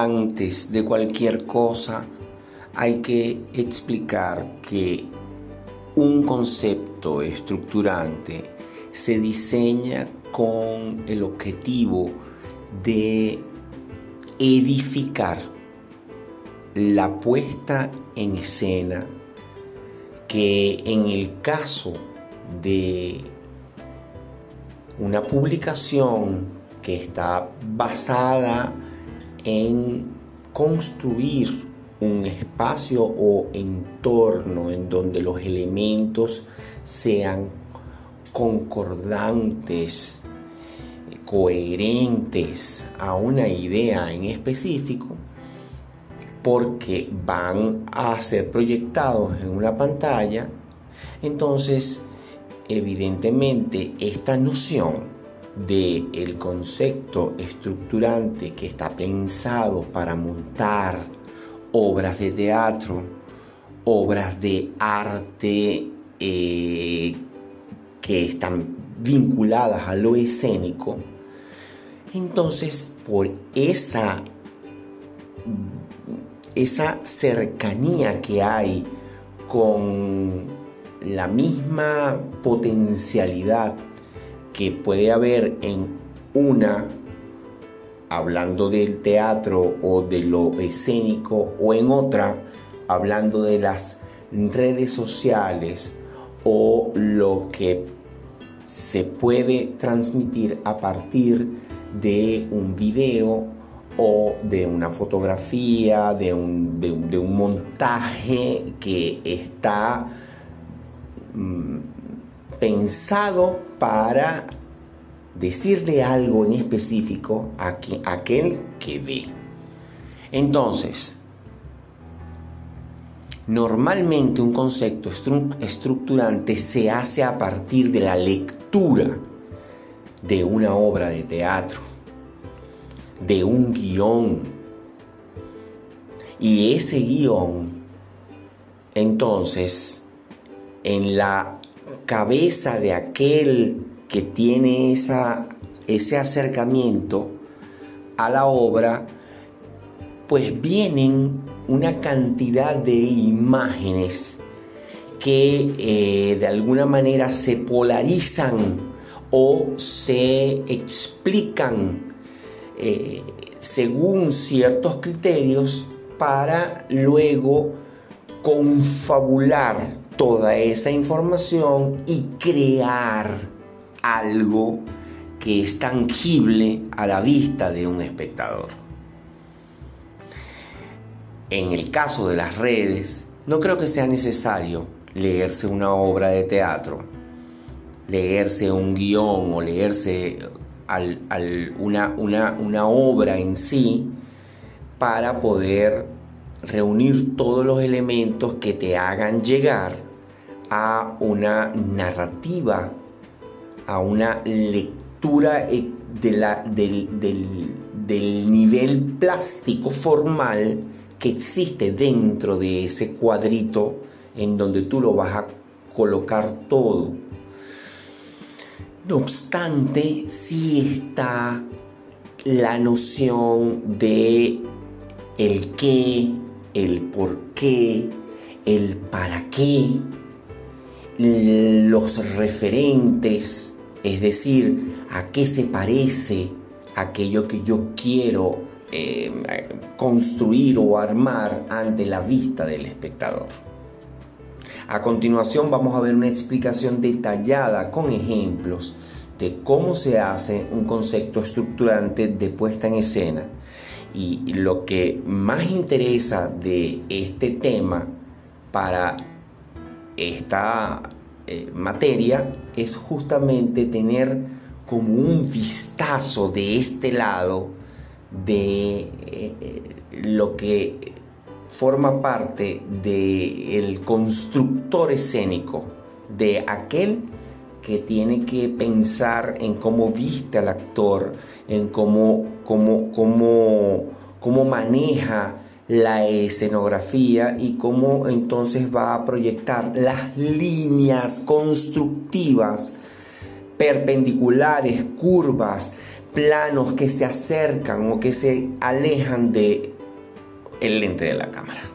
antes de cualquier cosa hay que explicar que un concepto estructurante se diseña con el objetivo de edificar la puesta en escena que en el caso de una publicación que está basada en construir un espacio o entorno en donde los elementos sean concordantes, coherentes a una idea en específico, porque van a ser proyectados en una pantalla, entonces evidentemente esta noción de el concepto estructurante que está pensado para montar obras de teatro, obras de arte eh, que están vinculadas a lo escénico, entonces por esa, esa cercanía que hay con la misma potencialidad que puede haber en una, hablando del teatro o de lo escénico, o en otra, hablando de las redes sociales o lo que se puede transmitir a partir de un video o de una fotografía, de un, de un, montaje que está mm, pensado para decirle algo en específico a, aquel que ve. Entonces, normalmente un concepto estructurante se hace a partir de la lectura de una obra de teatro, de un guion. Y ese guion, entonces, en la cabeza de aquel que tiene esa, ese acercamiento a la obra, pues vienen una cantidad de imágenes que eh, de alguna manera se polarizan o se explican eh, según ciertos criterios para luego confabular toda esa información y crear algo que es tangible a la vista de un espectador. En el caso de las redes, no creo que sea necesario leerse una obra de teatro, leerse un guion o leerse una, una obra en sí para poder reunir todos los elementos que te hagan llegar a una narrativa, a una lectura eh, del, nivel plástico formal que existe dentro de ese cuadrito en donde tú lo vas a colocar todo. No obstante, sí está la noción de el qué, el por qué, el para qué, los referentes, es decir, a qué se parece aquello que yo quiero eh, construir o armar ante la vista del espectador. A continuación vamos a ver una explicación detallada con ejemplos de cómo se hace un concepto estructurante de puesta en escena y lo que más interesa de este tema para esta eh, materia es justamente tener como un vistazo de este lado de eh, lo que forma parte del constructor escénico, de aquel que tiene que pensar en cómo viste al actor, en cómo, cómo, cómo, cómo maneja la escenografía y cómo entonces va a proyectar las líneas constructivas perpendiculares, curvas, planos que se acercan o que se alejan de el lente de la cámara.